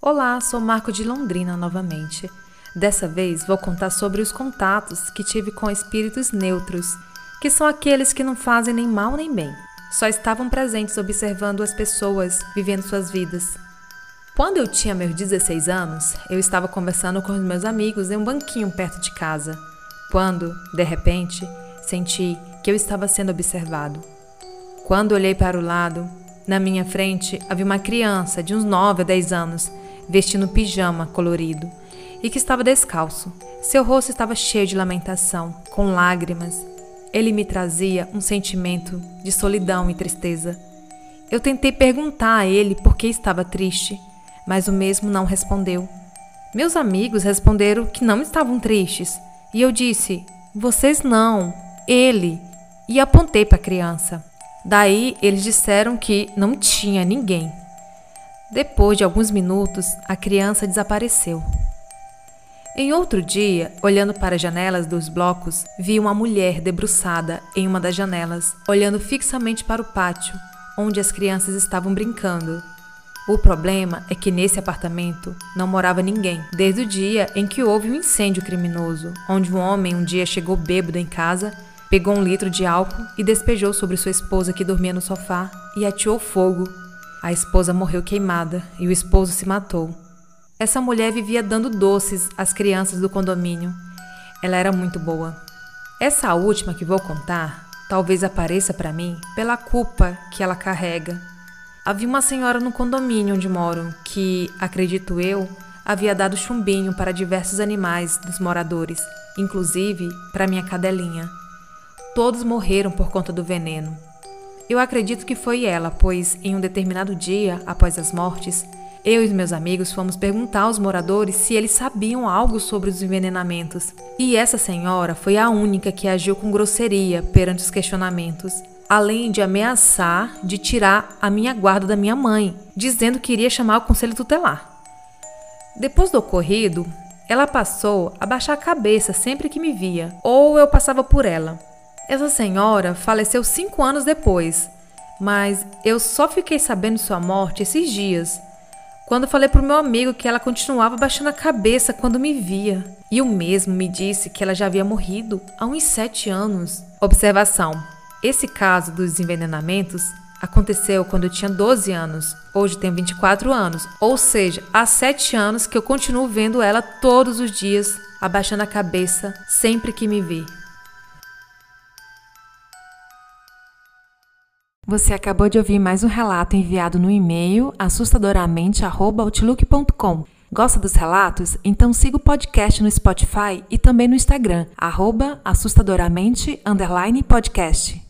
Olá, sou Marco de Londrina novamente. Dessa vez vou contar sobre os contatos que tive com espíritos neutros, que são aqueles que não fazem nem mal nem bem, só estavam presentes observando as pessoas vivendo suas vidas. Quando eu tinha meus 16 anos, eu estava conversando com os meus amigos em um banquinho perto de casa, quando, de repente, senti que eu estava sendo observado. Quando olhei para o lado, na minha frente havia uma criança de uns 9 a 10 anos, vestindo pijama colorido e que estava descalço. Seu rosto estava cheio de lamentação, com lágrimas. Ele me trazia um sentimento de solidão e tristeza. Eu tentei perguntar a ele por que estava triste, mas o mesmo não respondeu. Meus amigos responderam que não estavam tristes, e eu disse: Vocês não, ele, e apontei para a criança. Daí eles disseram que não tinha ninguém. Depois de alguns minutos, a criança desapareceu. Em outro dia, olhando para as janelas dos blocos, vi uma mulher debruçada em uma das janelas, olhando fixamente para o pátio, onde as crianças estavam brincando. O problema é que nesse apartamento não morava ninguém, desde o dia em que houve um incêndio criminoso, onde um homem um dia chegou bêbado em casa Pegou um litro de álcool e despejou sobre sua esposa que dormia no sofá e ateou fogo. A esposa morreu queimada e o esposo se matou. Essa mulher vivia dando doces às crianças do condomínio. Ela era muito boa. Essa última que vou contar talvez apareça para mim pela culpa que ela carrega. Havia uma senhora no condomínio onde moro que, acredito eu, havia dado chumbinho para diversos animais dos moradores, inclusive para minha cadelinha. Todos morreram por conta do veneno. Eu acredito que foi ela, pois em um determinado dia, após as mortes, eu e meus amigos fomos perguntar aos moradores se eles sabiam algo sobre os envenenamentos. E essa senhora foi a única que agiu com grosseria perante os questionamentos, além de ameaçar de tirar a minha guarda da minha mãe, dizendo que iria chamar o conselho tutelar. Depois do ocorrido, ela passou a baixar a cabeça sempre que me via, ou eu passava por ela. Essa senhora faleceu cinco anos depois, mas eu só fiquei sabendo sua morte esses dias, quando falei para o meu amigo que ela continuava baixando a cabeça quando me via. E o mesmo me disse que ela já havia morrido há uns sete anos. Observação: esse caso dos envenenamentos aconteceu quando eu tinha 12 anos. Hoje tenho 24 anos, ou seja, há sete anos que eu continuo vendo ela todos os dias, abaixando a cabeça sempre que me vê. Você acabou de ouvir mais um relato enviado no e-mail assustadoramente@outlook.com. Gosta dos relatos? Então siga o podcast no Spotify e também no Instagram, assustadoramente_podcast.